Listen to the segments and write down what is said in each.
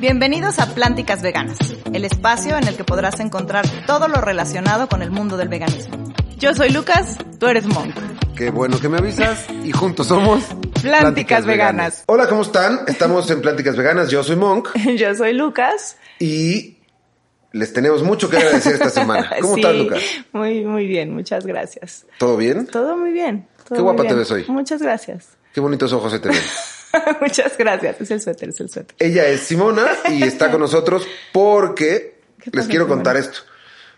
Bienvenidos a Plánticas Veganas, el espacio en el que podrás encontrar todo lo relacionado con el mundo del veganismo. Yo soy Lucas, tú eres Monk. Qué bueno que me avisas y juntos somos Plánticas, Veganas. Hola, ¿cómo están? Estamos en Plánticas Veganas, yo soy Monk Yo soy Lucas. y les tenemos mucho que agradecer esta semana. ¿Cómo Sí, estás, Lucas? Muy, muy bien, muchas gracias. ¿Todo bien? Todo muy bien. todo Qué guapa te ves hoy. Muchas gracias. Qué bonitos ojos se te ven. muchas gracias. Es el suéter, es el suéter. Ella es Simona y está con nosotros porque ¿Qué les quiero Simona? contar esto.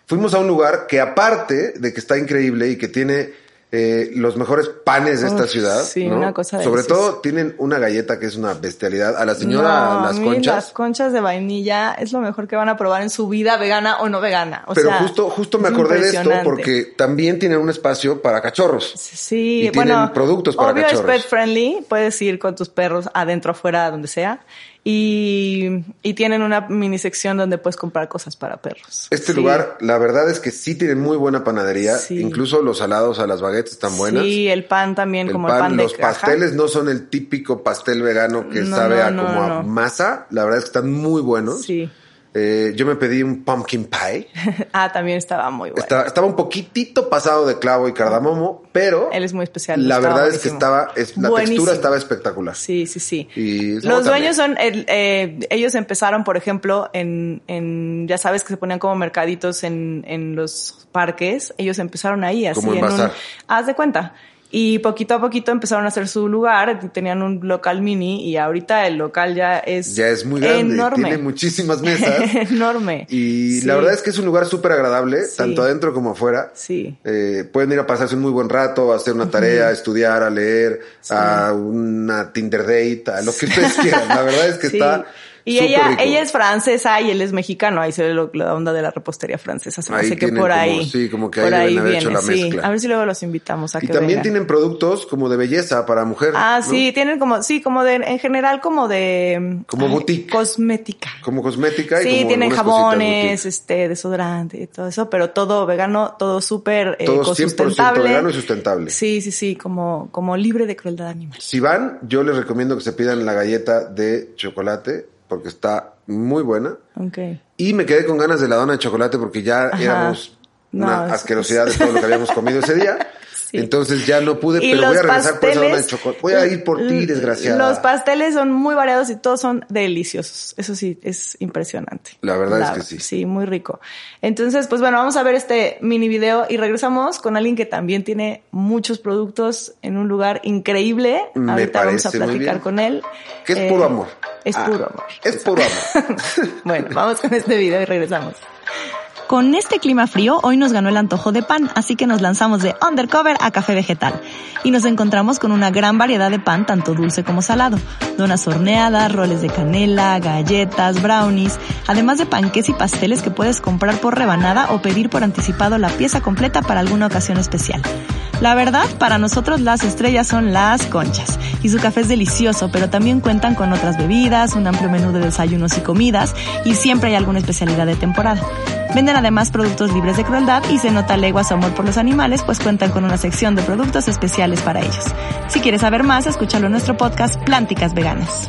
Fuimos a un lugar que aparte de que está increíble y que tiene eh, los mejores panes de esta Uf, ciudad, sí, ¿no? una cosa sobre deliciosa. todo tienen una galleta que es una bestialidad. A la señora No, las a mí conchas. Las conchas de vainilla es lo mejor que van a probar en su vida, vegana o no vegana. O Pero sea, justo, justo me acordé de esto porque también tienen un espacio para cachorros. Sí, Y tienen bueno, productos para obvio cachorros. es pet friendly, puedes ir con tus perros adentro, afuera, donde sea. Y, y tienen una mini sección donde puedes comprar cosas para perros. Este Sí. lugar, la verdad es que sí tienen muy buena panadería. Sí. Incluso los salados a las baguettes están buenas. Sí, el pan también, El como pan, el pan de los caja. pasteles no son el típico pastel vegano que No, sabe no, a no, como a no. masa. La verdad es que están muy buenos. Sí. Eh, yo me pedí un pumpkin pie. ah, también estaba muy bueno. Estaba, estaba un poquitito pasado de clavo y cardamomo, pero Él es muy especial. la verdad es que estaba, es, la Buenísimo. textura estaba espectacular. Sí, sí, sí. Y Los dueños son, el, eh, ellos empezaron, por ejemplo, en, en, ya sabes que se ponían como mercaditos en, en los parques. Ellos empezaron ahí, así Como en un, haz de cuenta. Y poquito a poquito empezaron a hacer su lugar, tenían un local mini y ahorita el local ya es Ya es muy grande, enorme. tiene muchísimas mesas. enorme. Y Sí. la verdad es que es un lugar súper agradable, Sí. tanto adentro como afuera. Sí. Eh, pueden ir a pasarse un muy buen rato, a hacer una tarea, a estudiar, a leer, a una Tinder date, a lo que ustedes quieran. La verdad es que Sí. está Y súper ella, rico. ella es francesa y él es mexicano. Ahí se ve lo- la onda de la repostería francesa. Se me hace que por como- ahí. sí, como que por ahí hecho viene. la sí. mezcla. A ver si luego los invitamos a Y que también vengan. tienen productos como de belleza para mujer. Ah, ¿no? sí, tienen como, sí, como de, en general como de... Como boutique. Cosmética. Como cosmética y Sí, como tienen jabones, este, desodorante y todo eso, pero todo vegano, todo súper eh, Todo 100% sustentable. vegano y sustentable. Sí, sí, sí, como, como libre de crueldad animal. Si van, yo les recomiendo que se pidan la galleta de chocolate porque está muy buena. Y me quedé con ganas de la dona de chocolate porque ya Ajá. éramos No, una es- asquerosidad de todo lo que habíamos comido ese día. Sí. Entonces ya no pude, Y pero voy a regresar por esa de chocolate. Voy a ir por ti, desgraciada. Los pasteles son muy variados y todos son deliciosos. Eso sí, es impresionante. La verdad es que sí. Sí, muy rico. Entonces, pues bueno, vamos a ver este mini video y regresamos con alguien que también tiene muchos productos en un lugar increíble. Me Ahorita vamos a muy platicar bien. con él. Que es Eh, puro amor. Es Ah, puro amor. Es puro amor. bueno, vamos con este video y regresamos. Con este clima frío, hoy nos ganó el antojo de pan, así que nos lanzamos de undercover a café vegetal. Y nos encontramos con una gran variedad de pan, tanto dulce como salado. Donas horneadas, roles de canela, galletas, brownies, además de panqués y pasteles que puedes comprar por rebanada o pedir por anticipado la pieza completa para alguna ocasión especial. La verdad, para nosotros las estrellas son las conchas. Y su café es delicioso, pero también cuentan con otras bebidas, un amplio menú de desayunos y comidas, y siempre hay alguna especialidad de temporada. Venden además productos libres de crueldad y se nota legua su amor por los animales, pues cuentan con una sección de productos especiales para ellos. Si quieres saber más, escúchalo en nuestro podcast Plánticas Veganas.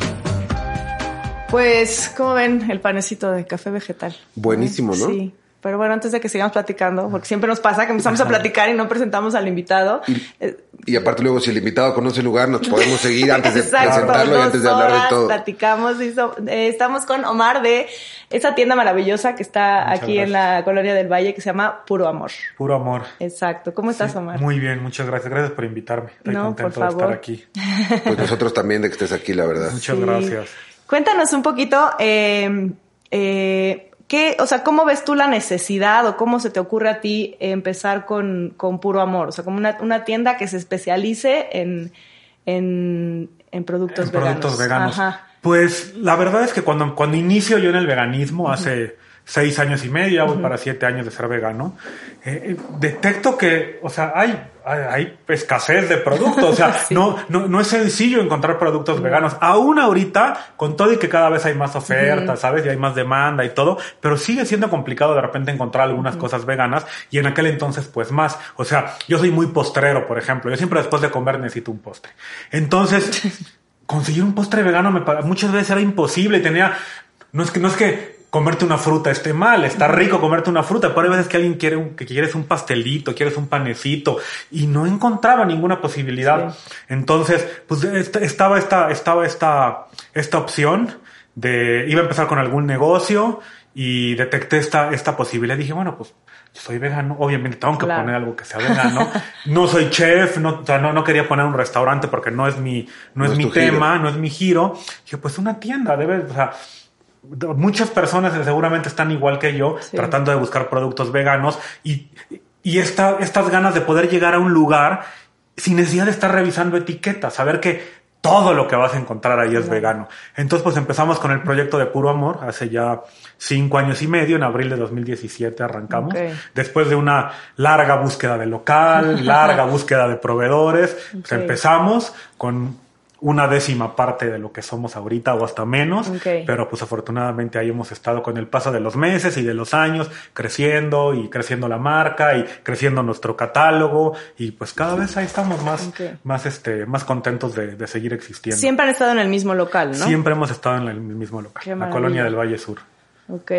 Pues, ¿cómo ven el panecito de café vegetal? Buenísimo, ¿no? Sí. Pero bueno, antes de que sigamos platicando, porque siempre nos pasa que empezamos a platicar y no presentamos al invitado. Eh, Y aparte luego si el invitado conoce el lugar, nos podemos seguir antes de Exacto, presentarlo y antes de hablar de todo. Platicamos, y so- eh, estamos con Omar de esa tienda maravillosa que está Muchas aquí en la colonia del Valle que se llama Puro Amor. Puro amor. Exacto. ¿Cómo estás, Omar? Muy bien, muchas gracias. Gracias por invitarme. Estoy No, contento por de favor. estar aquí. Pues nosotros también de que estés aquí, la verdad. Muchas Sí. gracias. Cuéntanos un poquito, eh, eh, ¿qué, o sea, cómo ves tú la necesidad o cómo se te ocurre a ti empezar con, con Puro Amor? O sea, como una, una tienda que se especialice en, en, en productos En veganos. productos veganos. Ajá. Pues la verdad es que cuando, cuando inicio yo en el veganismo, hace seis años y medio, voy para siete años de ser vegano, eh, eh, detecto que, o sea, hay, hay, hay escasez de productos, o sea, Sí. no, no, no es sencillo encontrar productos veganos. Aún ahorita, con todo y que cada vez hay más ofertas, ¿sabes? Y hay más demanda y todo, pero sigue siendo complicado de repente encontrar algunas cosas veganas y en aquel entonces pues más. O sea, yo soy muy postrero, por ejemplo. Yo siempre después de comer necesito un postre. Entonces, conseguir un postre vegano me pa- muchas veces era imposible y tenía no es que, no es que comerte una fruta esté mal, está rico comerte una fruta, pero hay veces que alguien quiere un, que quieres un pastelito, quieres un panecito y no encontraba ninguna posibilidad. Entonces, pues estaba esta, estaba esta, esta opción de, iba a empezar con algún negocio y detecté esta, esta posibilidad. Dije, bueno, pues yo soy vegano, obviamente tengo que poner algo que sea vegano. No soy chef, no, o sea, no, no, quería poner un restaurante porque no es mi, no, es, mi tema, no es mi giro. Dije, pues una tienda, debe, o sea, muchas personas seguramente están igual que yo tratando de buscar productos veganos y, y esta, estas ganas de poder llegar a un lugar sin necesidad de estar revisando etiquetas, saber que todo lo que vas a encontrar ahí es vegano. Entonces, pues empezamos con el proyecto de Puro Amor hace ya cinco años y medio, en abril de 2017 arrancamos, después de una larga búsqueda de local, larga búsqueda de proveedores, pues empezamos con una décima parte de lo que somos ahorita o hasta menos, pero pues afortunadamente ahí hemos estado con el paso de los meses y de los años creciendo y creciendo la marca y creciendo nuestro catálogo y pues cada vez ahí estamos más, más, este, más contentos de, seguir existiendo. Siempre han estado en el mismo local, ¿no? Siempre hemos estado en el mismo local, la colonia del Valle Sur. Ok.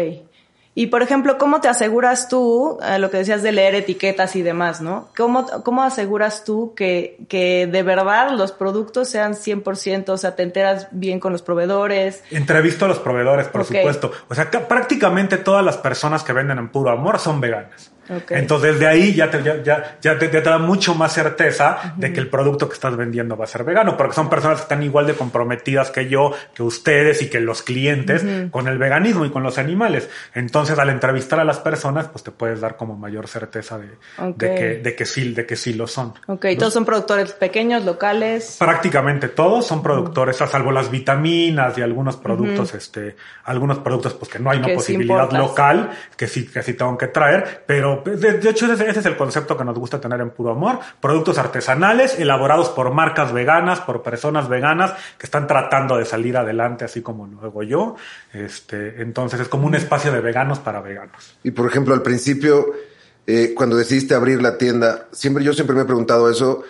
Y por ejemplo, ¿cómo te aseguras tú, eh, lo que decías de leer etiquetas y demás, ¿no? ¿Cómo, cómo aseguras tú que, que de verdad los productos sean 100%, o sea, te enteras bien con los proveedores? Entrevisto a los proveedores, por supuesto. O sea, prácticamente todas las personas que venden en puro amor son veganas. Entonces, de ahí ya te, ya, ya, te, da mucho más certeza de que el producto que estás vendiendo va a ser vegano, porque son personas que están igual de comprometidas que yo, que ustedes y que los clientes con el veganismo y con los animales. Entonces, al entrevistar a las personas, pues te puedes dar como mayor certeza de, de, que, de, que, sí, de que sí lo son. Ok, todos son productores pequeños, locales. Prácticamente todos son productores, a salvo las vitaminas y algunos productos, este, algunos productos pues que no hay una posibilidad local, que sí, que sí tengo que traer, pero de, hecho ese, es el concepto que nos gusta tener en Puro Amor. Productos artesanales elaborados por marcas veganas, por personas veganas que están tratando de salir adelante, así como lo hago yo. Este, entonces es como un espacio de veganos para veganos. Y por ejemplo, al principio, eh, cuando decidiste abrir la tienda, siempre, yo siempre me he preguntado eso.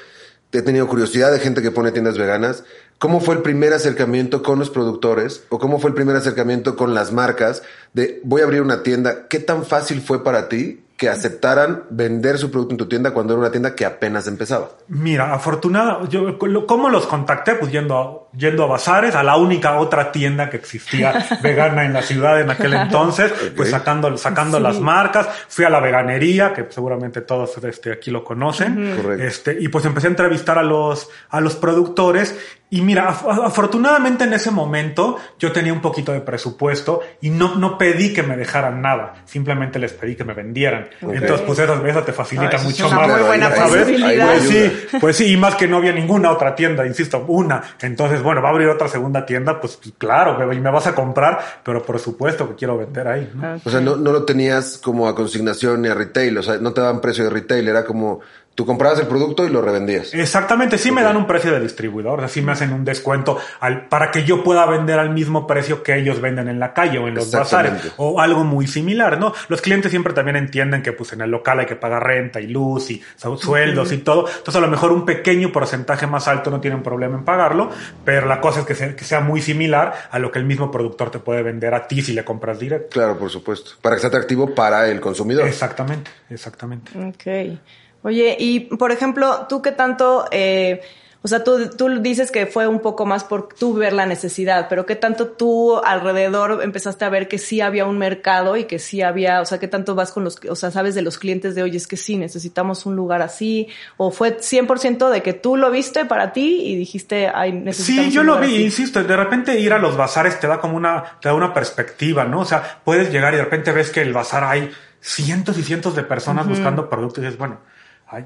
He tenido curiosidad de gente que pone tiendas veganas. ¿Cómo fue el primer acercamiento con los productores o cómo fue el primer acercamiento con las marcas de voy a abrir una tienda? ¿Qué tan fácil fue para ti que aceptaran vender su producto en tu tienda cuando era una tienda que apenas empezaba? Mira, afortunada, yo cómo los contacté, pues yendo a, yendo a bazares, a la única otra tienda que existía vegana en la ciudad en aquel entonces, pues sacando, sacando las marcas, fui a la veganería, que seguramente todos este, aquí lo conocen, este, y pues empecé a entrevistar a los, a los productores. Y mira, afortunadamente en ese momento yo tenía un poquito de presupuesto y no, no pedí que me dejaran nada, simplemente les pedí que me vendieran. Entonces, pues eso, eso te facilita mucho más. Muy buena ¿sabes? Pues sí, pues sí, y más que no había ninguna otra tienda, insisto, una. Entonces, bueno, va a abrir otra segunda tienda, pues claro, y me vas a comprar, pero por supuesto que quiero vender ahí. O sea, no, no lo tenías como a consignación ni a retail, o sea, no te daban precio de retail, era como Tú comprabas el producto y lo revendías. Exactamente, sí me dan un precio de distribuidor, así me hacen un descuento al, para que yo pueda vender al mismo precio que ellos venden en la calle o en los bazares o algo muy similar, ¿no? Los clientes siempre también entienden que pues en el local hay que pagar renta y luz y sueldos y todo, entonces a lo mejor un pequeño porcentaje más alto no tiene un problema en pagarlo, pero la cosa es que sea, que sea muy similar a lo que el mismo productor te puede vender a ti si le compras directo. Claro, por supuesto, para que sea atractivo para el consumidor. Exactamente, exactamente. Ok. Oye, y por ejemplo, ¿tú qué tanto, eh, o sea, tú, tú dices que fue un poco más por tú ver la necesidad, pero qué tanto tú alrededor empezaste a ver que sí había un mercado y que sí había, o sea, qué tanto vas con los, o sea, sabes de los clientes de, oye, es que sí, necesitamos un lugar así, o fue 100% de que tú lo viste para ti y dijiste, ay, necesitamos Sí, yo lo vi, insisto, de repente ir a los bazares te da como una, te da una perspectiva, ¿no? O sea, puedes llegar y de repente ves que el bazar hay cientos y cientos de personas buscando productos y dices, bueno,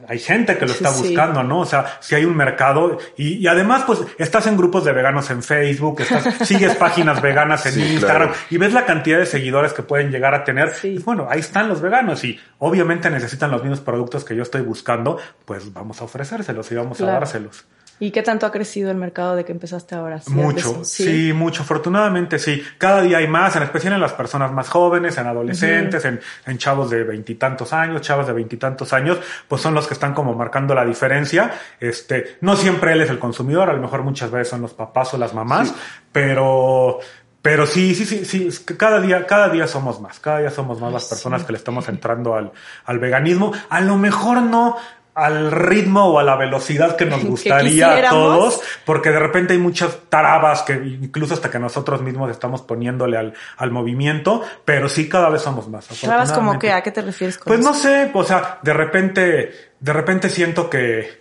hay, gente que lo está buscando, ¿no? O sea, si hay un mercado y, además, pues, estás en grupos de veganos en Facebook, estás, sigues páginas veganas en Instagram y ves la cantidad de seguidores que pueden llegar a tener. Y bueno, ahí están los veganos y obviamente necesitan los mismos productos que yo estoy buscando, pues vamos a ofrecérselos y vamos a dárselos. ¿Y qué tanto ha crecido el mercado de que empezaste ahora? mucho, ¿Sí? mucho. Afortunadamente sí. Cada día hay más, en especial en las personas más jóvenes, en adolescentes, en, en, chavos de veintitantos años, chavas de veintitantos años, pues son los que están como marcando la diferencia. Este, no siempre él es el consumidor, a lo mejor muchas veces son los papás o las mamás, pero Pero sí, sí, sí, sí, cada día, cada día somos más, cada día somos más las personas que le estamos entrando al, al veganismo. A lo mejor no al ritmo o a la velocidad que nos Que gustaría a todos, porque de repente hay muchas trabas que incluso hasta que nosotros mismos estamos poniéndole al, al movimiento, pero sí cada vez somos más. Trabas como que, ¿a qué te refieres con Pues eso? no sé, o sea, de repente, de repente siento que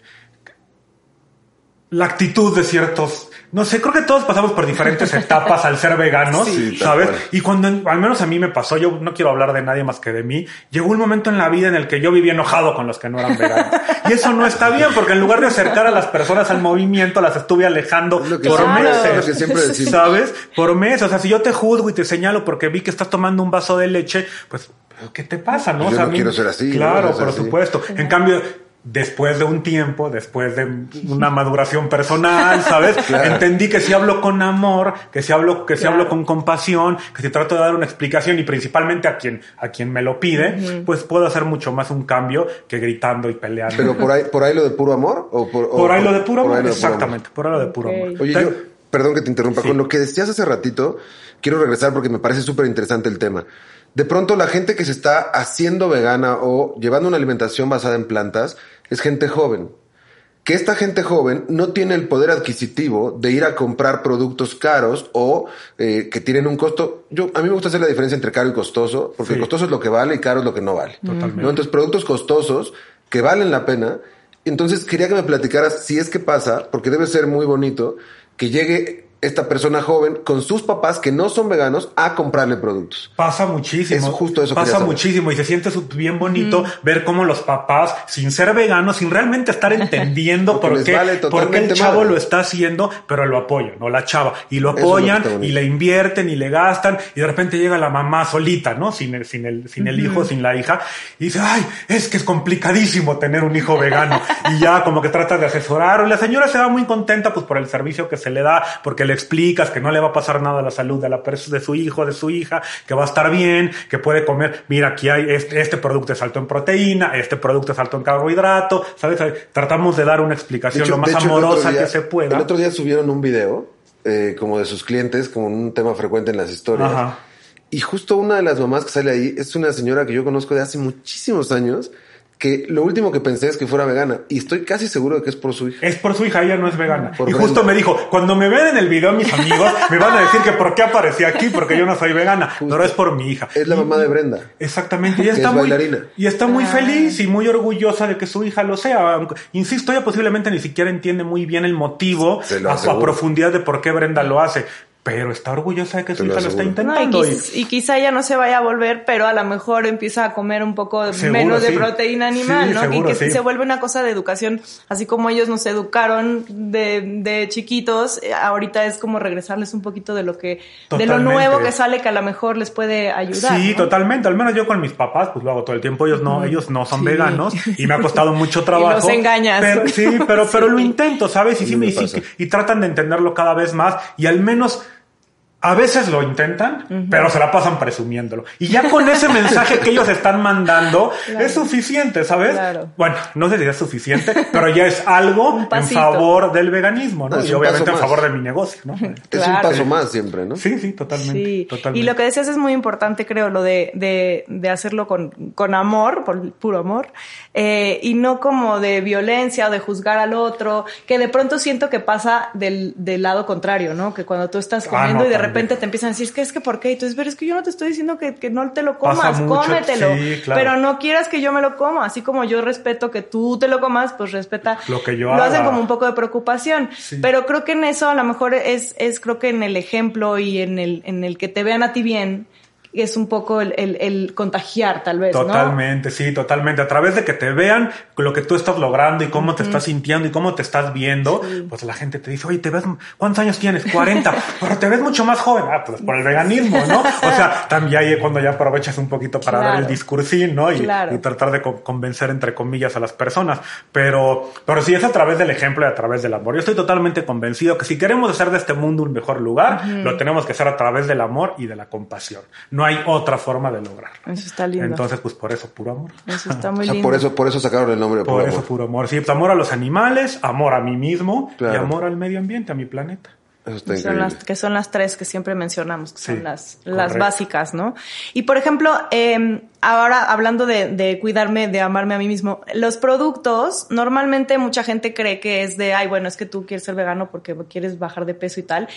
la actitud de ciertos, no sé, creo que todos pasamos por diferentes etapas al ser veganos, Sí, ¿sabes? Y cuando, al menos a mí me pasó, yo no quiero hablar de nadie más que de mí, llegó un momento en la vida en el que yo vivía enojado con los que no eran veganos. Y eso no está bien, porque en lugar de acercar a las personas al movimiento, las estuve alejando Es lo que por meses. lo que siempre decimos. ¿Sabes? Por meses. O sea, si yo te juzgo y te señalo porque vi que estás tomando un vaso de leche, pues, ¿qué te pasa, no? Yo O sea, no a mí- quiero ser así. Claro, por supuesto. En cambio, después de un tiempo, después de una maduración personal, ¿sabes? Claro. Entendí que si hablo con amor, que si hablo, que si Claro. hablo con compasión, que si trato de dar una explicación y principalmente a quien, a quien me lo pide, pues puedo hacer mucho más un cambio que gritando y peleando. Pero por ahí, por ahí lo de puro amor o por, o por ahí lo de puro amor, exactamente, por ahí lo de puro amor. Oye, Te- yo, perdón que te interrumpa, Sí. con lo que decías hace ratito, quiero regresar porque me parece súper interesante el tema. De pronto la gente que se está haciendo vegana o llevando una alimentación basada en plantas es gente joven. Que esta gente joven no tiene el poder adquisitivo de ir a comprar productos caros o eh, que tienen un costo. Yo a mí me gusta hacer la diferencia entre caro y costoso, porque Sí. costoso es lo que vale y caro es lo que no vale. Totalmente. ¿no? Entonces productos costosos que valen la pena. Entonces quería que me platicaras si es que pasa, porque debe ser muy bonito que llegue esta persona joven con sus papás que no son veganos a comprarle productos. Pasa muchísimo. Es justo eso Pasa saber. muchísimo y se siente bien bonito ver cómo los papás, sin ser veganos, sin realmente estar entendiendo Porque por qué, vale por qué el chavo madre. lo está haciendo, pero lo apoyan, o la chava, y lo Eso es lo que apoyan y le invierten y le gastan y de repente llega la mamá solita, ¿no? Sin el, sin el, sin el hijo, sin la hija, y dice, ay, es que es complicadísimo tener un hijo vegano. y ya como que trata de asesorar, y la señora se va muy contenta pues por el servicio que se le da, porque le explicas que no le va a pasar nada a la salud de la de su hijo, de su hija, que va a estar bien, que puede comer, mira, aquí hay este, este producto es alto en proteína, este producto es alto en carbohidrato, ¿sabes? Tratamos de dar una explicación hecho- lo más hecho, amorosa día- que se pueda. El otro día subieron un video eh, como de sus clientes, como un tema frecuente en las historias. Ajá. Y justo una de las mamás que sale ahí es una señora que yo conozco de hace muchísimos años, que lo último que pensé es que fuera vegana. Y estoy casi seguro de que es por su hija. Es por su hija, ella no es vegana. Por y Brenda. justo me dijo, cuando me ven en el video mis amigos, me van a decir que por qué aparecí aquí, porque yo no soy vegana, pero es por mi hija. Es la Y- mamá de Brenda. Exactamente, y está es muy, bailarina. y está muy feliz y muy orgullosa de que su hija lo sea. Aunque- Insisto, ella posiblemente ni siquiera entiende muy bien el motivo a, a profundidad de por qué Brenda lo hace. Pero está orgullosa de que su Te lo hija lo está aseguro. No, y, intentando. y- quiz- y quizá ya no se vaya a volver, pero a lo mejor empieza a comer un poco Seguro, menos de proteína animal, Sí, ¿no? seguro, y que sí. se vuelve una cosa de educación, así como ellos nos educaron de, de chiquitos, eh, ahorita es como regresarles un poquito de lo que, de lo nuevo que sale que a lo mejor les puede ayudar. Sí, ¿no? totalmente. Al menos yo con mis papás, pues lo hago todo el tiempo. Ellos no, ellos no son Sí. veganos y me ha costado mucho trabajo. los engañas. Pero, sí, pero, pero lo intento, ¿sabes? Y, A sí, me me- y y tratan de entenderlo cada vez más y al menos a veces lo intentan, pero se la pasan presumiéndolo. Y ya con ese mensaje que ellos están mandando Claro. es suficiente, ¿sabes? Claro. Bueno, no sé si es suficiente, pero ya es algo en favor del veganismo, ¿no? Y obviamente en favor de mi negocio, ¿no? Es un paso más siempre, ¿no? Sí, sí, totalmente. Sí, totalmente. y lo que decías es muy importante, creo, lo de, de, de hacerlo con, con amor, por puro amor, eh, y no como de violencia o de juzgar al otro, que de pronto siento que pasa del, del lado contrario, ¿no? Que cuando tú estás Ah, comiendo no, y de también. Repente te empiezan a decir, es que es que ¿por qué? Y tú dices, pero es que yo no te estoy diciendo que, que no te lo comas, mucho, cómetelo, sí, claro. pero no quieras que yo me lo coma, así como yo respeto que tú te lo comas, pues respeta Lo que yo lo hacen como un poco de preocupación, Sí. pero creo que en eso a lo mejor es, es creo que en el ejemplo y en el, en el que te vean a ti bien, es un poco el, el, el contagiar tal vez, ¿no? Totalmente, sí, totalmente. A través de que te vean lo que tú estás logrando y cómo te estás sintiendo y cómo te estás viendo, pues la gente te dice, oye, ¿te ves, ¿cuántos años tienes? 40, pero te ves mucho más joven. Ah, pues por el veganismo, ¿no? O sea, también ahí es cuando ya aprovechas un poquito para dar el Claro. discursín, ¿no? Y, Claro. y tratar de co- convencer, entre comillas, a las personas. Pero, pero sí es a través del ejemplo y a través del amor. Yo estoy totalmente convencido que si queremos hacer de este mundo un mejor lugar, lo tenemos que hacer a través del amor y de la compasión. No hay otra forma de lograrlo. Eso está lindo. Entonces, pues por eso, puro amor. Eso está muy O sea, lindo. por eso, por eso sacaron el nombre de Por Puro eso, Amor. puro amor. Sí, pues amor a los animales, amor a mí mismo y amor al medio ambiente, a mi planeta. Eso está Que son, las, que son las tres que siempre mencionamos, que Sí, son las, las básicas, ¿no? Y por ejemplo, eh, ahora hablando de, de cuidarme, de amarme a mí mismo, los productos, normalmente mucha gente cree que es de, ay, bueno, es que tú quieres ser vegano porque quieres bajar de peso y tal.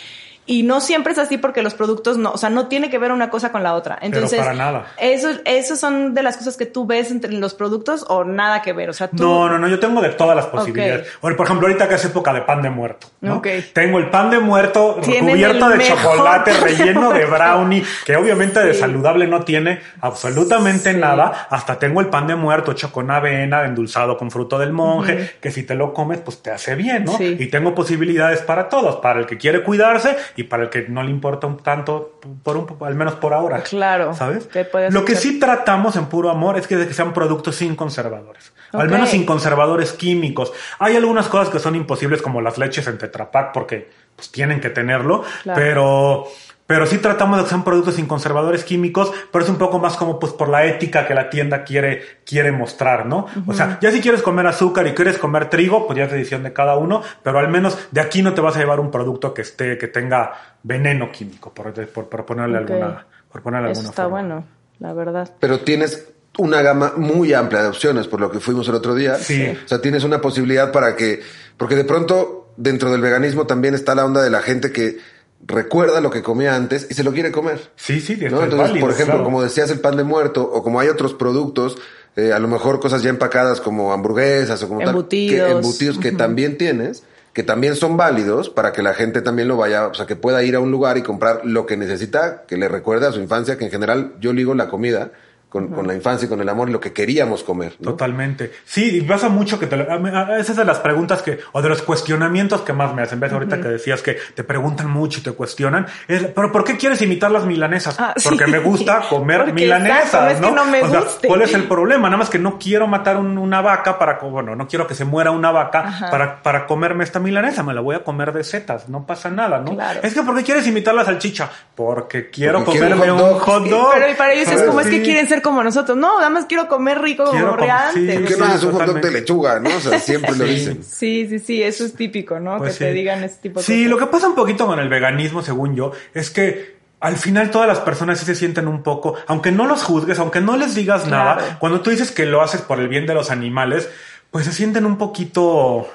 Y no siempre es así porque los productos no, o sea, no tiene que ver una cosa con la otra. Entonces, para nada. Eso, eso son de las cosas que tú ves entre los productos o nada que ver. O sea, tú. No, no, no, yo tengo de todas las posibilidades. Bueno, por ejemplo, ahorita que es época de pan de muerto. ¿no? Ok. Tengo el pan de muerto cubierto de chocolate, de relleno de brownie, que obviamente de Sí. saludable no tiene absolutamente Sí. nada. Hasta tengo el pan de muerto hecho con avena, endulzado con fruto del monje, que si te lo comes, pues te hace bien, ¿no? Sí. Y tengo posibilidades para todos, para el que quiere cuidarse y para el que no le importa un tanto, por un, al menos por ahora. Claro. ¿Sabes? Lo que sí tratamos en puro amor es que, de que sean productos sin conservadores. Al menos sin conservadores químicos. Hay algunas cosas que son imposibles como las leches en Tetra Pak porque pues tienen que tenerlo, Claro. pero pero sí tratamos de que sean productos sin conservadores químicos, pero es un poco más como pues por la ética que la tienda quiere quiere mostrar, ¿no? O sea, ya si quieres comer azúcar y quieres comer trigo, pues ya es decisión de cada uno, pero al menos de aquí no te vas a llevar un producto que esté que tenga veneno químico, por, por, por ponerle alguna por ponerle Eso alguna está forma. bueno, la verdad. Pero tienes una gama muy amplia de opciones, por lo que fuimos el otro día. Sí. O sea, tienes una posibilidad para que, porque de pronto dentro del veganismo también está la onda de la gente que recuerda lo que comía antes y se lo quiere comer. Sí, sí, ¿no? es Entonces, válido, por ejemplo, claro. como decías, el pan de muerto, o como hay otros productos, eh, a lo mejor cosas ya empacadas como hamburguesas o como Embutidos. tal, que, embutidos que también tienes, que también son válidos para que la gente también lo vaya, o sea, que pueda ir a un lugar y comprar lo que necesita, que le recuerde a su infancia, que en general yo ligo la comida con, con la infancia y con el amor y lo que queríamos comer. ¿no? Totalmente. Sí, y pasa mucho que te lo- a a- esa es de las preguntas que, o de los cuestionamientos que más me hacen. ¿Ves? Ahorita que decías que te preguntan mucho y te cuestionan. Es, pero ¿por qué quieres imitar las milanesas? Ah, Porque sí. me gusta comer Porque milanesas, exacto, no es que no me O sea, guste. ¿cuál es el problema? Nada más que no quiero matar un- una vaca para, bueno, no quiero que se muera una vaca Ajá. para, para comerme esta milanesa. Me la voy a comer de setas. No pasa nada, ¿no? Claro. Es que ¿por qué quieres imitar la salchicha? Porque quiero Porque quiero comerme un hot un hot dog. dog. Pero y para ellos es como es que quieren ser como nosotros. No, nada más quiero comer rico como Quiero comer- antes. sí, ¿Por qué sí, no haces un hot dog totalmente. de lechuga, no? O sea, siempre lo Sí. dicen. Sí, sí, sí, eso es típico, ¿no? Pues que te sí. digan ese tipo de Sí, cosas. lo que pasa un poquito con el veganismo, según yo, es que al final todas las personas sí se sienten un poco, aunque no los juzgues, aunque no les digas Claro. nada, cuando tú dices que lo haces por el bien de los animales, pues se sienten un poquito...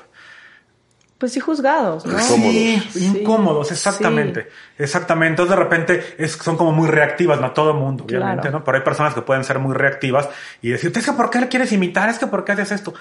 Pues sí, juzgados, ¿no? Incómodos. Sí, Sí. incómodos, exactamente. Exactamente. Entonces de repente es, son como muy reactivas, no todo el mundo, obviamente, Claro. ¿no? Pero hay personas que pueden ser muy reactivas y decirte, es que ¿por qué le quieres imitar? Es que ¿por qué haces esto?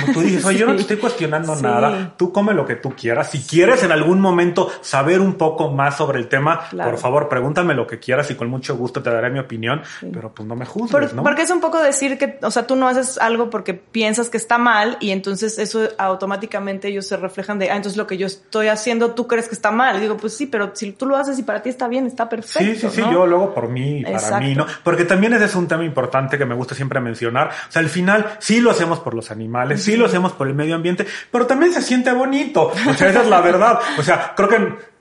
Como tú dices, oye, yo no te estoy cuestionando Sí. nada. Tú come lo que tú quieras. Si quieres en algún momento saber un poco más sobre el tema, Claro. por favor, pregúntame lo que quieras y con mucho gusto te daré mi opinión. Pero pues no me juzgues, Por- ¿no? Porque es un poco decir que, o sea, tú no haces algo porque piensas que está mal y entonces eso automáticamente ellos se reflejan de, ah, entonces lo que yo estoy haciendo tú crees que está mal. Y digo, pues sí, pero si tú lo haces y para ti está bien, está perfecto. Sí, sí, sí, ¿no? yo luego por mí y para Exacto. mí, ¿no? Porque también ese es un tema importante que me gusta siempre mencionar. O sea, al final sí lo hacemos por los animales, sí lo hacemos por el medio ambiente, pero también se siente bonito. O sea, esa es la verdad. O sea, creo que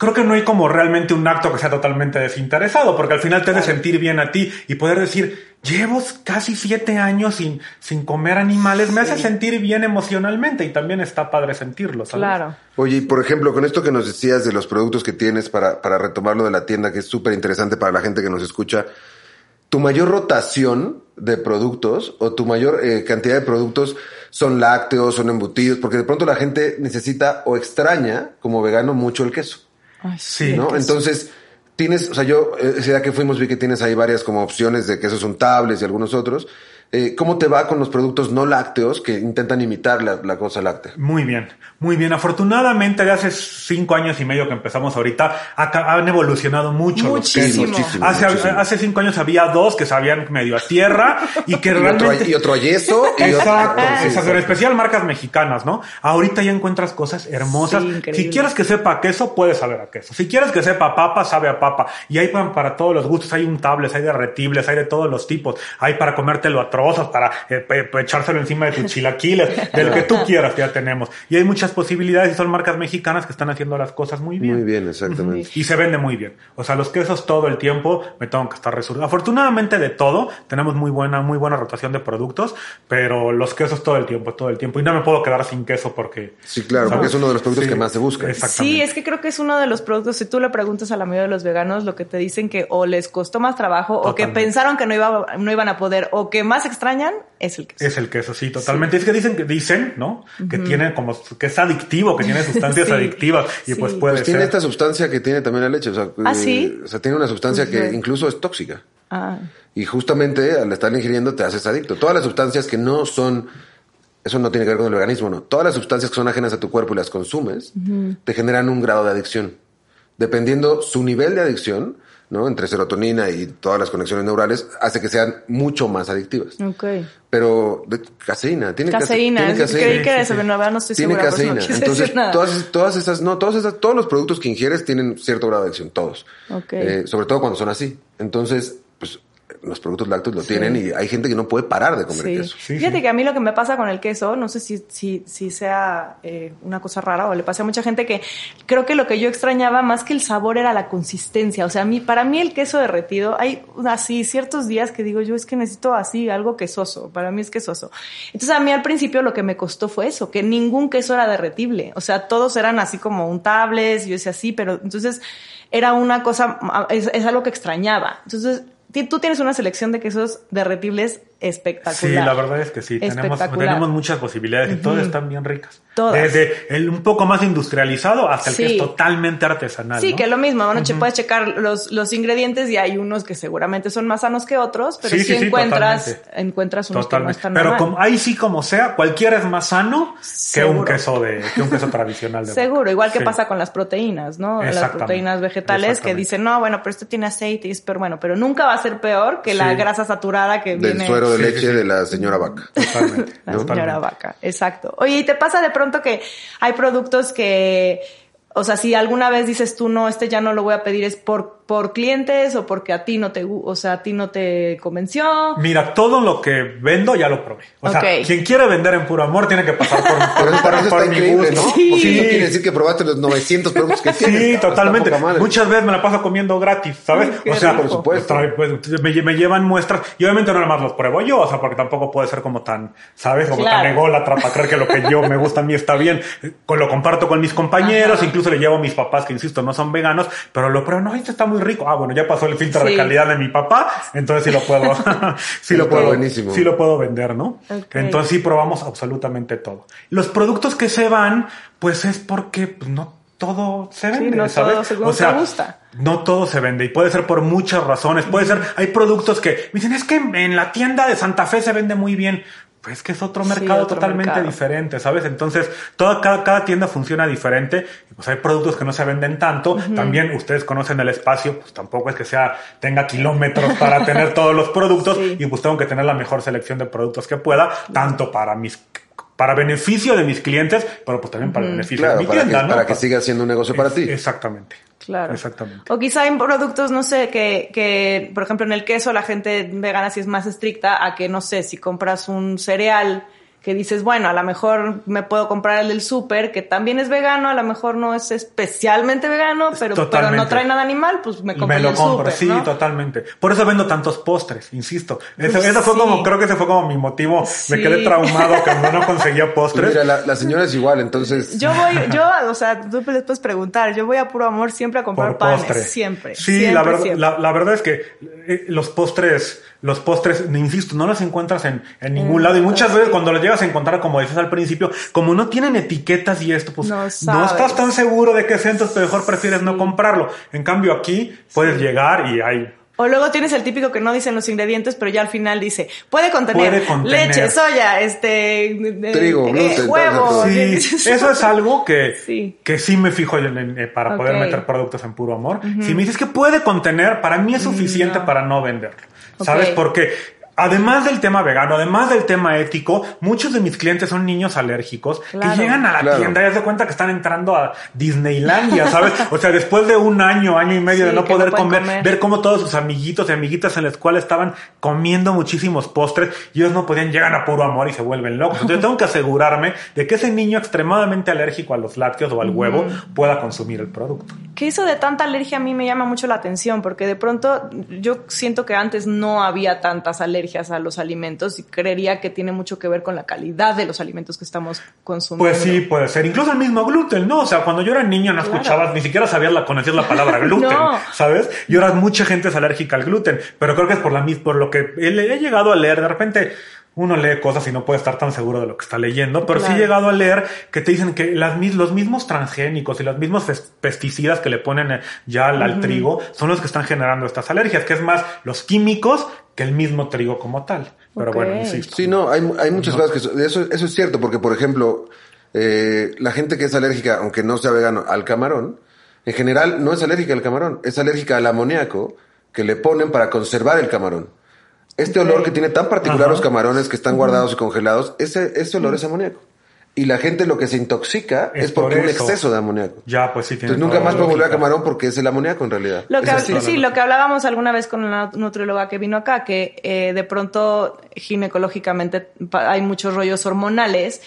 creo que no hay como realmente un acto que sea totalmente desinteresado, porque al final te hace sentir bien a ti y poder decir, llevo casi siete años sin, sin comer animales, me hace sentir bien emocionalmente y también está padre sentirlo, ¿sabes? Claro. Oye, y por ejemplo, con esto que nos decías de los productos que tienes para, para retomarlo de la tienda, que es súper interesante para la gente que nos escucha, tu mayor rotación de productos o tu mayor eh, cantidad de productos son lácteos, son embutidos, porque de pronto la gente necesita o extraña como vegano mucho el queso, Ay, Sí. ¿no? Entonces, tienes, o sea, yo, eh, que fuimos vi que tienes ahí varias como opciones de quesos untables y algunos otros. Eh, ¿Cómo te va con los productos no lácteos que intentan imitar la, la cosa láctea? Muy bien, muy bien. Afortunadamente, de hace cinco años y medio que empezamos ahorita, ha- han evolucionado mucho Muchísimo. los quesos. Muchísimo, Hace, muchísimo. hace cinco años había dos que sabían medio a tierra y que Y otro, realmente... y otro yeso y otro, Exacto, sí, exacto, en especial marcas mexicanas, ¿no? Ahorita ya encuentras cosas hermosas. Sí, increíble. si quieres que sepa queso, puedes saber a queso. Si quieres que sepa a papa, sabe a papa. Y hay pan para todos los gustos, hay untables, hay derretibles, hay de todos los tipos. Hay para comértelo a trozos, para eh, pe- pe- echárselo encima de tus chilaquiles, de lo que tú quieras, ya tenemos. Y hay muchas posibilidades y son marcas mexicanas que están haciendo las cosas muy bien. Muy bien, exactamente. Y se vende muy bien. O sea, los quesos todo el tiempo me tengo que estar resurgiendo. Afortunadamente de todo, tenemos muy buena, muy buena rotación de productos, pero los quesos todo el tiempo, todo el tiempo. Y no me puedo quedar sin queso porque... Sí, claro, porque es uno de los productos Sí, que más se busca. exactamente. Sí, es que creo que es uno de los productos, si tú le preguntas a la mayoría de los veganos, lo que te dicen que o les costó más trabajo o que pensaron que no, iba, no iban a poder o que más extrañan es el queso. Es el queso, sí, totalmente. Es que dicen que dicen, ¿no? Que tiene como que es adictivo, que tiene sustancias Sí. adictivas y Sí. pues puede Pues tiene ser. esta sustancia que tiene también la leche. O sea, ¿Ah, eh, sí? o sea, tiene una sustancia Pues, que incluso es tóxica. Ah, Y justamente al estar ingiriendo te haces adicto. Todas las sustancias que no son, eso no tiene que ver con el veganismo, no. Todas las sustancias que son ajenas a tu cuerpo y las consumes, te generan un grado de adicción. Dependiendo su nivel de adicción, ¿no? Entre serotonina y todas las conexiones neurales, hace que sean mucho más adictivas. ok. Pero de caseína, tiene case- Caseína, tiene es- caseína. creí que era eso, pero no estoy tiene segura. no caseína. Entonces, todas, todas esas, no, todas esas, todos los productos que ingieres tienen cierto grado de adicción, todos. Ok. Eh, sobre todo cuando son así. Entonces, los productos lácteos lo tienen y hay gente que no puede parar de comer Sí. queso. Sí, Fíjate sí. que a mí lo que me pasa con el queso, no sé si, si, si sea eh, una cosa rara o le pasa a mucha gente que creo que lo que yo extrañaba más que el sabor era la consistencia. O sea, a mí, para mí el queso derretido, hay así ciertos días que digo yo es que necesito así algo quesoso. Para mí es quesoso. Entonces a mí al principio lo que me costó fue eso, que ningún queso era derretible. O sea, todos eran así como untables, y yo decía así, pero entonces era una cosa, es, es algo que extrañaba. Entonces, tú tienes una selección de quesos derretibles espectacular. Sí, la verdad es que sí. Tenemos, tenemos muchas posibilidades y todas están bien ricas. Todas. Desde el un poco más industrializado hasta el que Sí. es totalmente artesanal. Sí, ¿no? que lo mismo, bueno, che- puedes checar los, los ingredientes y hay unos que seguramente son más sanos que otros, pero Sí, sí, sí, encuentras, totalmente. encuentras unos Totalmente. que no están Pero como- ahí sí como sea, cualquiera es más sano que un queso de, que un queso tradicional de. Seguro, igual que Sí. pasa con las proteínas, ¿no? Las proteínas vegetales que dicen, no, bueno, pero esto tiene aceite y es peor, bueno, pero nunca va a ser peor que la grasa saturada que Del viene suero de Sí, leche sí, sí. de la señora vaca. Totalmente. la ¿no? señora Totalmente. vaca. Exacto. Oye, ¿y te pasa de pronto que hay productos que, o sea, si alguna vez dices tú, no, este ya no lo voy a pedir, es por, por clientes o porque a ti no te, o sea, a ti no te convenció? Mira, todo lo que vendo ya lo probé. O sea, quien quiere vender en puro amor tiene que pasar por, por, por- eso por está mi gusto. ¿no? Sí. Eso quiere decir que probaste los 900 productos que tienes. Sí, Está totalmente. Muchas veces me la paso comiendo gratis, ¿sabes? Qué o sea, rico. Por supuesto. pues, me, me llevan muestras y obviamente no nada más los pruebo yo, o sea, porque tampoco puede ser como tan, ¿sabes? Como Claro. tan ególatra para creer que lo que yo me gusta a mí está bien. Lo comparto con mis compañeros, Ajá. incluso le llevo a mis papás que insisto no son veganos, pero lo pruebo, no, esto está muy rico. Ah, bueno, ya pasó el filtro de calidad de mi papá, entonces sí lo puedo, sí lo puedo, buenísimo. sí lo puedo vender, ¿no? Entonces sí probamos absolutamente todo. Los productos que se van, pues es porque pues, no todo se vende, no ¿sabes? todo según te gusta. No todo se vende y puede ser por muchas razones. Puede ser, hay productos que me dicen, es que en la tienda de Santa Fe se vende muy bien. Pues que es otro Sí, mercado otro totalmente mercado. diferente, ¿sabes? Entonces, toda, cada, cada tienda funciona diferente. Y pues hay productos que no se venden tanto. También ustedes conocen el espacio, pues tampoco es que sea, tenga kilómetros para tener todos los productos. Sí. Y pues tengo que tener la mejor selección de productos que pueda, tanto para mis, para beneficio de mis clientes, pero pues también para beneficio Claro, de mi para, tienda, que, ¿no? para que siga siendo un negocio para ti. Exactamente. Claro. Exactamente. O quizá hay productos, no sé, que, que, por ejemplo, en el queso la gente vegana sí es más estricta a que, no sé, si compras un cereal que dices, bueno, a lo mejor me puedo comprar el del súper, que también es vegano, a lo mejor no es especialmente vegano, pero, pero no trae nada animal, pues me compro me lo compro, sí, ¿no? totalmente. Por eso vendo tantos postres, insisto. Eso, Pues eso fue sí. como, creo que ese fue como mi motivo. Sí. Me quedé traumado que no conseguía Pues postres. mira, la, la señora es igual, entonces. Yo voy, yo, o sea, tú les puedes preguntar, yo voy a puro amor siempre a comprar por panes, postre. siempre. Sí, siempre, la, verdad, siempre. la, la verdad es que eh, los postres, los postres, insisto, no los encuentras en, en ningún Mm, lado. Y muchas veces cuando los llegas a encontrar, como decías al principio, como no tienen etiquetas y esto, pues No estás tan seguro de qué es, entonces mejor prefieres no comprarlo. En cambio aquí puedes llegar y hay O luego tienes el típico que no dicen los ingredientes, pero ya al final dice, puede contener, Puede contener. leche, soya, este, eh, Trigo, eh, gluten, huevo. Sí, eso es algo que Sí. que sí me fijo en- en- eh, para poder meter productos en puro amor. Si me dices que puede contener, para mí es suficiente no. para no venderlo. ¿Sabes? Ok. Porque además del tema vegano, además del tema ético, muchos de mis clientes son niños alérgicos Claro. que llegan a la Claro. tienda y de cuenta que están entrando a Disneylandia, ¿sabes? O sea, después de un año, año y medio Sí, de no poder comer. ver cómo todos sus amiguitos y amiguitas en la escuela estaban comiendo muchísimos postres y ellos no podían, llegan a puro amor y se vuelven locos. Entonces tengo que asegurarme de que ese niño extremadamente alérgico a los lácteos o al huevo pueda consumir el producto. Que eso de tanta alergia a mí me llama mucho la atención, porque de pronto yo siento que antes no había tantas alergias a los alimentos y creería que tiene mucho que ver con la calidad de los alimentos que estamos consumiendo. Pues sí, puede ser. Incluso el mismo gluten, ¿no? O sea, cuando yo era niño no Claro. escuchabas, ni siquiera sabías la, conocías la palabra gluten, No. ¿sabes? Y ahora mucha gente es alérgica al gluten, pero creo que es por la por lo que he, he llegado a leer. De repente uno lee cosas y no puede estar tan seguro de lo que está leyendo, pero sí he llegado a leer que te dicen que las, los mismos transgénicos y los mismos pesticidas que le ponen eh, ya al, al trigo son los que están generando estas alergias, que es más los químicos que el mismo trigo como tal. Pero bueno, insisto. Sí, no, hay, hay muchas cosas que... so- Eso, eso es cierto, porque, por ejemplo, eh, la gente que es alérgica, aunque no sea vegano, al camarón, en general no es alérgica al camarón, es alérgica al amoníaco que le ponen para conservar el camarón. Este olor que tiene tan particular Ajá. los camarones que están guardados y congelados, ese, ese olor es amoníaco. Y la gente lo que se intoxica Es es, porque por un eso. exceso de amoníaco. Ya, pues sí. tiene Entonces nunca más puedo volver a camarón porque es el amoníaco en realidad. Lo que, sí, lo que hablábamos alguna vez con una nutrióloga que vino acá, que eh, de pronto ginecológicamente hay muchos rollos hormonales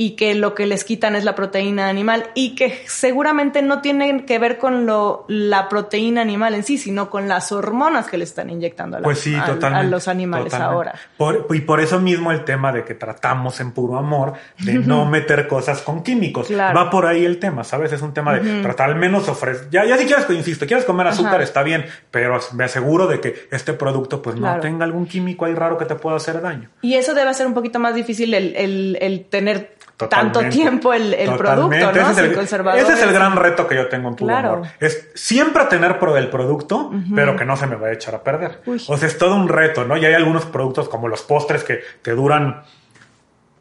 y que lo que les quitan es la proteína animal y que seguramente no tienen que ver con lo, la proteína animal en sí, sino con las hormonas que le están inyectando a, la- Pues sí, a- a los animales totalmente. ahora. Por- y por eso mismo el tema de que tratamos en puro amor, de no meter cosas con químicos. Claro. Va por ahí el tema, ¿sabes? Es un tema de tratar al menos ofrecer. Ya, ya si quieres, insisto, quieres comer azúcar, Ajá. está bien, pero me aseguro de que este producto pues Claro. no tenga algún químico ahí raro que te pueda hacer daño. Y eso debe ser un poquito más difícil el, el- el tener Totalmente. tanto tiempo el, el producto, ¿no? Ese es, el, ese es el gran reto que yo tengo en Puro Claro. Amor. Es siempre tener pro del producto, pero que no se me vaya a echar a perder. Uy. O sea, es todo un reto, ¿no? Y hay algunos productos como los postres que te duran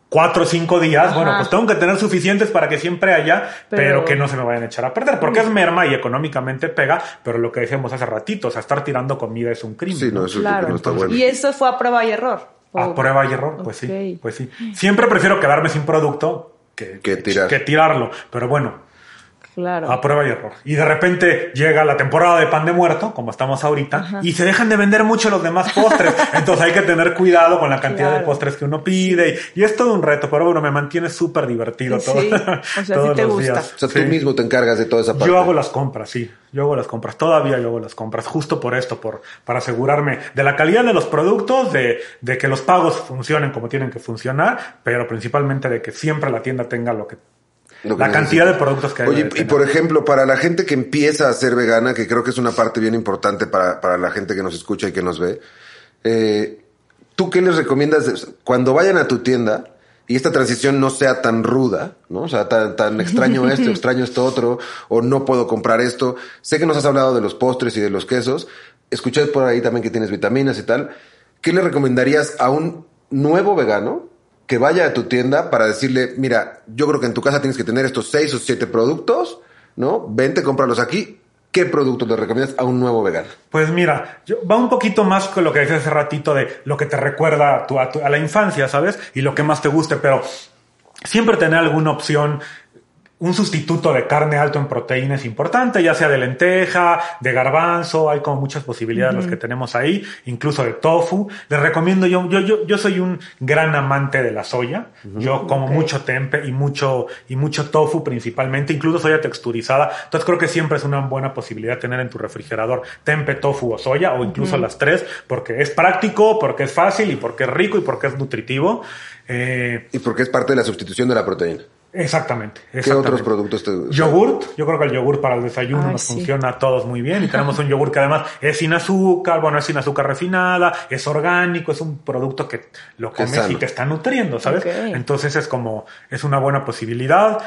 cuatro o cinco días. Bueno, pues tengo que tener suficientes para que siempre haya, pero, Pero- que no se me vayan a echar a perder. Porque es merma y económicamente pega, pero lo que decíamos hace ratito, o sea, estar tirando comida es un crimen. Sí, no, eso Claro. no está bueno. Y eso fue a prueba y error. A O- prueba y error, pues sí, pues sí. Siempre prefiero quedarme sin producto que, Que tirar. que tirarlo. Pero bueno, Claro. a prueba y error. Y de repente llega la temporada de pan de muerto, como estamos ahorita, y se dejan de vender mucho los demás postres. Entonces hay que tener cuidado con la cantidad de postres que uno pide. Y, y es todo un reto, pero bueno, me mantiene súper divertido todo, Sí, o sea, sí todos te los gusta. días. O sea, Sí. tú mismo te encargas de toda esa parte. Yo hago las compras, sí. Yo hago las compras. Todavía yo hago las compras. Justo por esto, por, para asegurarme de la calidad de los productos, de, de que los pagos funcionen como tienen que funcionar, pero principalmente de que siempre la tienda tenga Lo que la cantidad de productos que hay. Oye, y por ejemplo, para la gente que empieza a ser vegana, que creo que es una parte bien importante para, para la gente que nos escucha y que nos ve, eh, ¿tú qué les recomiendas cuando vayan a tu tienda y esta transición no sea tan ruda, ¿no? O sea, tan, tan extraño esto, extraño esto otro, o no puedo comprar esto. Sé que nos has hablado de los postres y de los quesos. Escuché por ahí también que tienes vitaminas y tal. ¿Qué le recomendarías a un nuevo vegano que vaya a tu tienda para decirle, mira, yo creo que en tu casa tienes que tener estos seis o siete productos, ¿no? Vente, cómpralos aquí. ¿Qué productos le recomiendas a un nuevo vegano? Pues mira, yo- va un poquito más con lo que decías hace ratito de lo que te recuerda a, tu- a tu- a la infancia, ¿sabes? Y lo que más te guste, pero siempre tener alguna opción, un sustituto de carne alto en proteína es importante, ya sea de lenteja, de garbanzo, hay como muchas posibilidades las que tenemos ahí, incluso de tofu. Les recomiendo, yo, yo, yo, yo soy un gran amante de la soya, yo como mucho tempe y mucho, y mucho tofu principalmente, incluso soya texturizada, entonces creo que siempre es una buena posibilidad tener en tu refrigerador tempe, tofu o soya, o incluso las tres, porque es práctico, porque es fácil y porque es rico y porque es nutritivo. Eh, Y porque es parte de la sustitución de la proteína. Exactamente. ¿Qué exactamente. otros productos te gustan? Yogurt, yo creo que el yogur para el desayuno Ay, nos sí. funciona a todos muy bien y tenemos un yogur que además es sin azúcar, bueno, es sin azúcar refinada, es orgánico, es un producto que lo comes y te está nutriendo, ¿sabes? Entonces es como, es una buena posibilidad.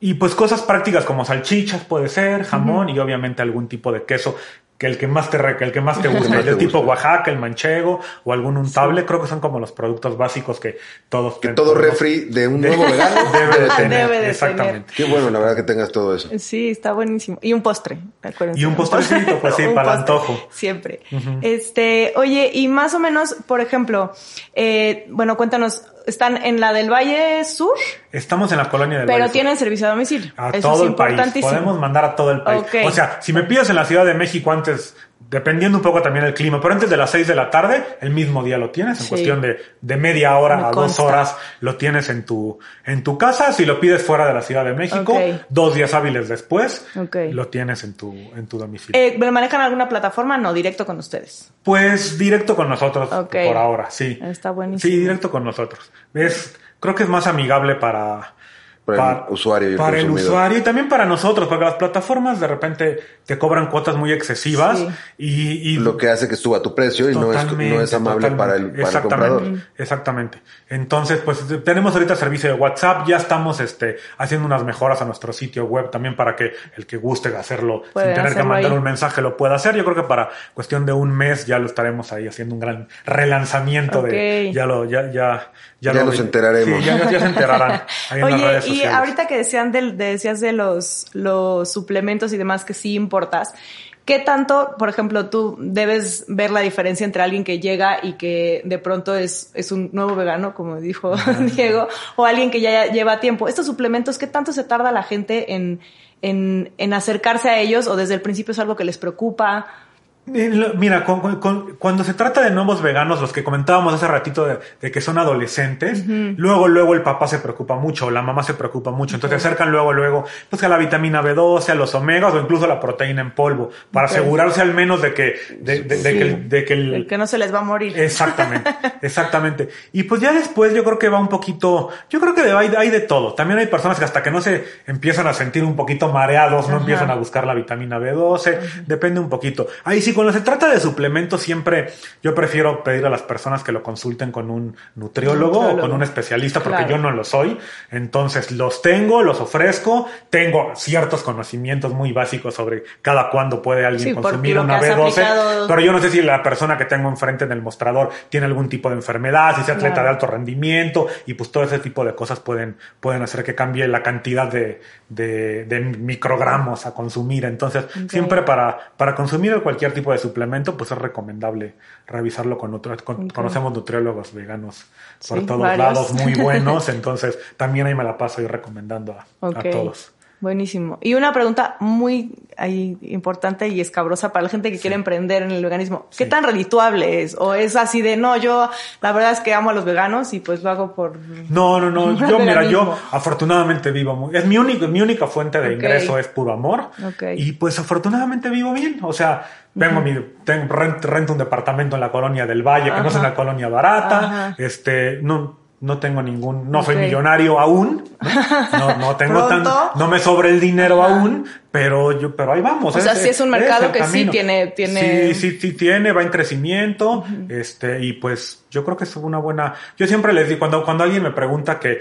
Y pues cosas prácticas como salchichas puede ser, jamón y obviamente algún tipo de queso que el que más te re- que el que más te guste, más el de tipo. Oaxaca, el manchego o algún untable, creo que son como los productos básicos que todos Que todo refri de un nuevo vegano debe de tener, Debe de exactamente. Qué bueno, la verdad, que tengas todo eso. Sí, está buenísimo. Y un postre, acuérdense. Y un postrecito, pues sí, Un para el postre, antojo. Siempre. Este, oye, y más o menos, por ejemplo, eh, bueno, cuéntanos, ¿están en la del Valle Sur? Estamos en la colonia del Pero Valle Sur. tienen servicio a domicilio. A Eso todo es el país. Podemos mandar a todo el país. Ok. O sea, si me pides en la Ciudad de México antes, dependiendo un poco también del clima, pero antes de las 6 de la tarde, el mismo día lo tienes, en Sí. cuestión de, de media hora Me a dos horas lo tienes en tu, en tu casa. Si lo pides fuera de la Ciudad de México, dos días hábiles después, lo tienes en tu, en tu domicilio. Eh, ¿pero ¿Manejan alguna plataforma? No, directo con ustedes. Pues directo con nosotros por ahora, sí. Está buenísimo. Sí, directo con nosotros. Es, creo que es más amigable para, Para el usuario y el para el consumidor. usuario y también para nosotros, porque las plataformas de repente te cobran cuotas muy excesivas Sí. y, y Lo que hace que suba tu precio y no es, Totalmente, no es amable para el, para el exactamente, comprador. Exactamente. Entonces, pues tenemos ahorita servicio de WhatsApp, ya estamos este, haciendo unas mejoras a nuestro sitio web también para que el que guste hacerlo Puede sin tener que mandar ahí. un mensaje lo pueda hacer. Yo creo que para cuestión de un mes ya lo estaremos ahí haciendo un gran relanzamiento de Ok. ya lo, ya, ya, Ya lo- nos enteraremos. Sí, ya, ya- ya se enterarán ahí en las Oye, redes y ahorita que decían de, decías de los, los suplementos y demás que sí importas, ¿qué tanto, por ejemplo, tú debes ver la diferencia entre alguien que llega y que de pronto es, es un nuevo vegano, como dijo Diego, o alguien que ya lleva tiempo? Estos suplementos, ¿qué tanto se tarda la gente en, en, en acercarse a ellos o desde el principio es algo que les preocupa? Eh, Mira, con- con- con- cuando se trata de nuevos veganos, los que comentábamos hace ratito de, de que son adolescentes, luego, luego el papá se preocupa mucho, o la mamá se preocupa mucho, entonces se acercan luego, luego, pues a la vitamina B12, a los omegas o incluso a la proteína en polvo, para asegurarse al menos de que, de, de- de Sí. que, el- de que el, El que no se les va a morir. Exactamente, exactamente. Y pues ya después yo creo que va un poquito, yo creo que de- hay, hay de todo. También hay personas que hasta que no se empiezan a sentir un poquito mareados, no Ajá. empiezan a buscar la vitamina B12, depende un poquito. Ahí sí, cuando se trata de suplementos siempre yo prefiero pedir a las personas que lo consulten con un nutriólogo, o con un especialista porque Claro. yo no lo soy. Entonces los tengo, los ofrezco, tengo ciertos conocimientos muy básicos sobre cada cuándo puede alguien Sí, consumir una has B12, aplicado. pero yo no sé si la persona que tengo enfrente en el mostrador tiene algún tipo de enfermedad, si es atleta Claro. de alto rendimiento, y pues todo ese tipo de cosas pueden, pueden hacer que cambie la cantidad de, de, de microgramos a consumir. Entonces, siempre para, para consumir cualquier tipo de suplemento, pues es recomendable revisarlo con otros. Con. Conocemos nutriólogos veganos por Sí, todos varios. lados muy buenos, entonces también ahí me la paso ahí recomendando a, a todos. Buenísimo. Y una pregunta muy ahí, importante y escabrosa para la gente que quiere emprender en el veganismo. ¿Qué Sí. tan redituable es? ¿O es así de, no, yo la verdad es que amo a los veganos y pues lo hago por... No, no, no. Yo, mira, yo afortunadamente vivo muy. Es mi único, mi única fuente de ingreso es puro amor. Ok. Y pues afortunadamente vivo bien. O sea, vengo mi, tengo, rent- rento un departamento en la colonia del Valle, que no es una colonia barata. Ajá. Este, no, no tengo ningún, no soy millonario aún. No, no tengo tan, no me sobra el dinero Ajá. aún, pero yo, pero ahí vamos. O sea, sí es un mercado que sí tiene- tiene- Sí, sí, sí tiene, va en crecimiento, este, y pues yo creo que es una buena, yo siempre les digo, cuando, cuando alguien me pregunta que,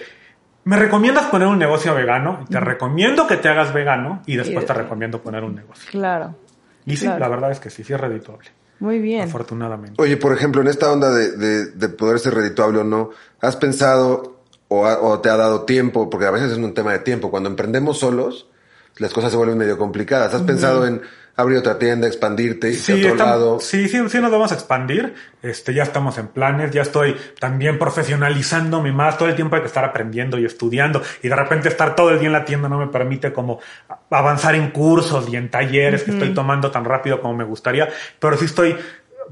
¿me recomiendas poner un negocio vegano? Te recomiendo que te hagas vegano y después te recomiendo poner un negocio. Claro. Y sí, Claro. la verdad es que sí, sí es redituable, Muy bien. afortunadamente. Oye, por ejemplo, en esta onda de, de, de poder ser redituable o no, ¿has pensado o, ha- o te ha dado tiempo? Porque a veces es un tema de tiempo. Cuando emprendemos solos, las cosas se vuelven medio complicadas. ¿Has pensado en abrir otra tienda, expandirte, irte a otro estamos- lado? sí, sí, sí nos vamos a expandir. Este, ya estamos en planes, ya estoy también profesionalizándome más. Todo el tiempo hay que estar aprendiendo y estudiando. Y de repente estar todo el día en la tienda no me permite como avanzar en cursos y en talleres que estoy tomando tan rápido como me gustaría. Pero sí estoy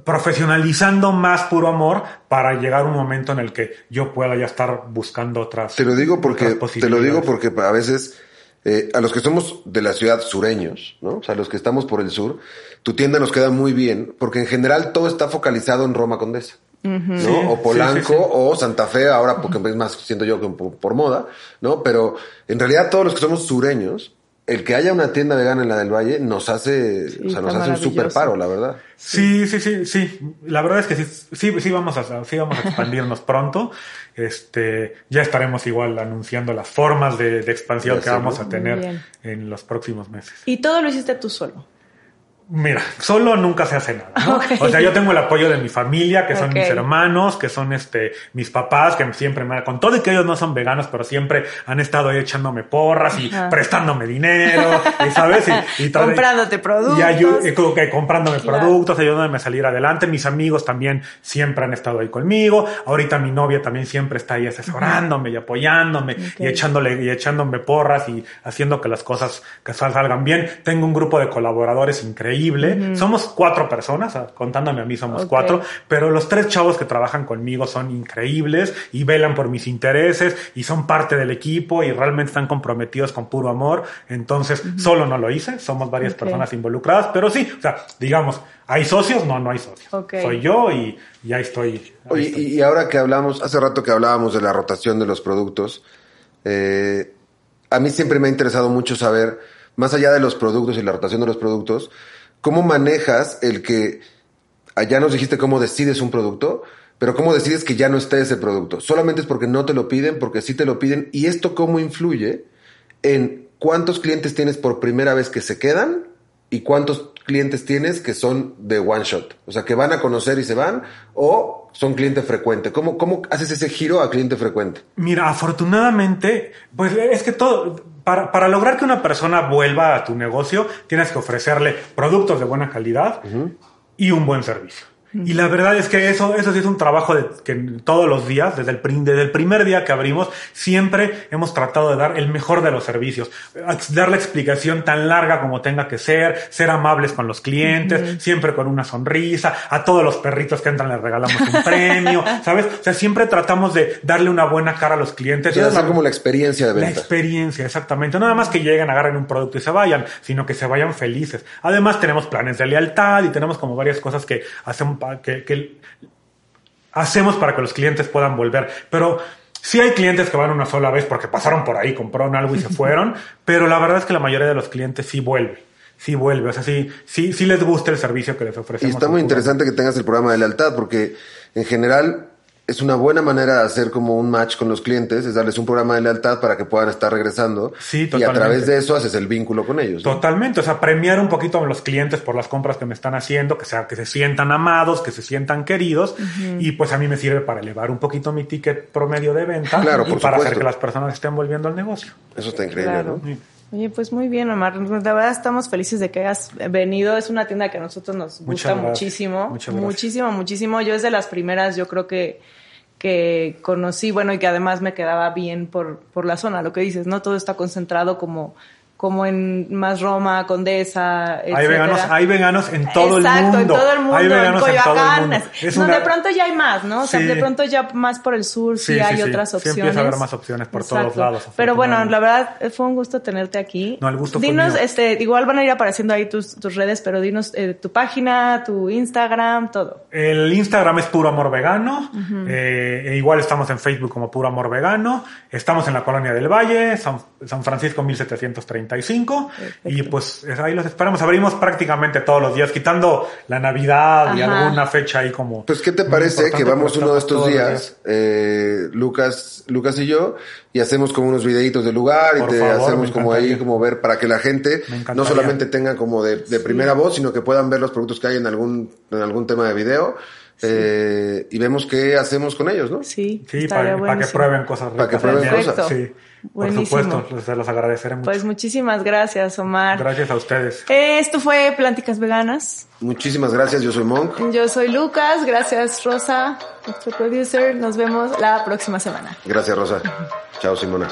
profesionalizando más puro amor para llegar a un momento en el que yo pueda ya estar buscando otras. Te lo digo porque, te lo digo porque a veces, eh, a los que somos de la ciudad sureños, ¿no? O sea, los que estamos por el sur, tu tienda nos queda muy bien, porque en general todo está focalizado en Roma Condesa. ¿no? Sí, o sí, Polanco sí, sí. o Santa Fe, ahora porque es más, siento yo que por, por moda, ¿no? Pero en realidad todos los que somos sureños, el que haya una tienda vegana en la del Valle nos hace, Sí, o sea, nos hace un super paro, la verdad. Sí, sí, sí, sí. La verdad es que sí, sí, sí vamos a, sí vamos a expandirnos pronto. Este, ya estaremos igual anunciando las formas de, de expansión Ya que vamos ¿no? a tener en los próximos meses. Y todo lo hiciste tú solo. Mira, solo nunca se hace nada, ¿no? O sea, yo tengo el apoyo de mi familia, que son mis hermanos, que son este mis papás, que siempre me con todo y que ellos no son veganos, pero siempre han estado ahí echándome porras y Ajá. prestándome dinero, y sabes, y, y Comprándote productos. y ayu- y como que comprándome Claro. productos, ayudándome a salir adelante. Mis amigos también siempre han estado ahí conmigo. Ahorita mi novia también siempre está ahí asesorándome y apoyándome y echándole y echándome porras y haciendo que las cosas que sal- salgan bien. Tengo un grupo de colaboradores increíble. Somos cuatro personas, ah, contándome a mí somos cuatro, pero los tres chavos que trabajan conmigo son increíbles y velan por mis intereses y son parte del equipo y realmente están comprometidos con puro amor. Entonces, solo no lo hice, somos varias personas involucradas, pero sí, o sea, digamos, ¿hay socios? No, no hay socios. Soy yo y ya estoy. ahí Oye, estoy. y, y ahora que hablamos, hace rato que hablábamos de la rotación de los productos, eh, a mí siempre me ha interesado mucho saber, más allá de los productos y la rotación de los productos, cómo manejas el que, allá nos dijiste cómo decides un producto, pero cómo decides que ya no esté ese producto. Solamente es porque no te lo piden, porque sí te lo piden, y esto cómo influye en cuántos clientes tienes por primera vez que se quedan y cuántos clientes tienes que son de one shot. O sea, que van a conocer y se van o son cliente frecuente. ¿Cómo, cómo haces ese giro a cliente frecuente? Mira, afortunadamente, pues es que todo, para, para lograr que una persona vuelva a tu negocio, tienes que ofrecerle productos de buena calidad y un buen servicio. Y la verdad es que eso, eso sí es un trabajo de, que todos los días, desde el, desde el primer día que abrimos, siempre hemos tratado de dar el mejor de los servicios. Dar la explicación tan larga como tenga que ser, ser amables con los clientes, siempre con una sonrisa. A todos los perritos que entran les regalamos un premio, ¿sabes? O sea, siempre tratamos de darle una buena cara a los clientes. Es la- como la experiencia de la venta. experiencia, exactamente. No nada más que lleguen, agarren un producto y se vayan, sino que se vayan felices. Además, tenemos planes de lealtad y tenemos como varias cosas que hacemos, que, que hacemos para que los clientes puedan volver. Pero sí hay clientes que van una sola vez porque pasaron por ahí, compraron algo y se fueron, pero la verdad es que la mayoría de los clientes sí vuelve. Sí vuelve, o sea, sí, sí, sí les gusta el servicio que les Y ofrecemos. está en muy interesante que tengas el programa de lealtad porque en general es una buena manera de hacer como un match con los clientes, es darles un programa de lealtad para que puedan estar regresando. Sí, Y a totalmente. través de eso haces el vínculo con ellos. ¿no? Totalmente, o sea, premiar un poquito a los clientes por las compras que me están haciendo, que sea que se sientan amados, que se sientan queridos, y pues a mí me sirve para elevar un poquito mi ticket promedio de venta Claro, y por para hacer que las personas estén volviendo al negocio. Eso está increíble, Claro. ¿no? Oye, pues muy bien, Omar. De verdad estamos felices de que hayas venido. Es una tienda que a nosotros nos gusta gracias. muchísimo. Muchísimo, muchísimo. Yo es de las primeras, yo creo que que conocí, bueno, y que además me quedaba bien por, por la zona, lo que dices, ¿no? Todo está concentrado como, como en más Roma, Condesa, Hay veganos, hay veganos en todo Exacto, el mundo. en todo el mundo, Hay en veganos en todo el Coyoacán. mundo. Es no, una- de pronto ya hay más, ¿no? O sea, Sí. de pronto ya más por el sur sí, Sí, sí, hay sí. otras Sí opciones. empieza a haber más opciones por todos lados, Pero bueno, la verdad eh, fue un gusto tenerte aquí. No, el gusto fue Dinos, mío. este, igual van a ir apareciendo ahí tus, tus redes, pero dinos eh, tu página, tu Instagram, todo. El Instagram es Puro Amor Vegano. Eh, e igual estamos en Facebook como Puro Amor Vegano. Estamos en la Colonia del Valle, San, San Francisco 1735. Y pues es- ahí los esperamos. Abrimos prácticamente todos los días, quitando la Navidad y Ajá. alguna fecha ahí como... Pues, ¿qué te parece que vamos uno de estos días, eh, Lucas, Lucas y yo, y hacemos como unos videitos del lugar y Por te favor, hacemos como ahí, como ver para que la gente no solamente tenga como de, de primera voz, sino que puedan ver los productos que hay en algún, en algún tema de video. Eh, y vemos qué hacemos con ellos, ¿no? Sí, para, para que prueben cosas Para que prueben cosas. Sí, por Buenísimo. supuesto, se los agradeceré mucho. Pues muchísimas gracias, Omar. Gracias a ustedes. Esto fue Plánticas Veganas. Muchísimas gracias, yo soy Monk. Yo soy Lucas, gracias Rosa, nuestro producer. Nos vemos la próxima semana. Gracias, Rosa. Chao, Simona.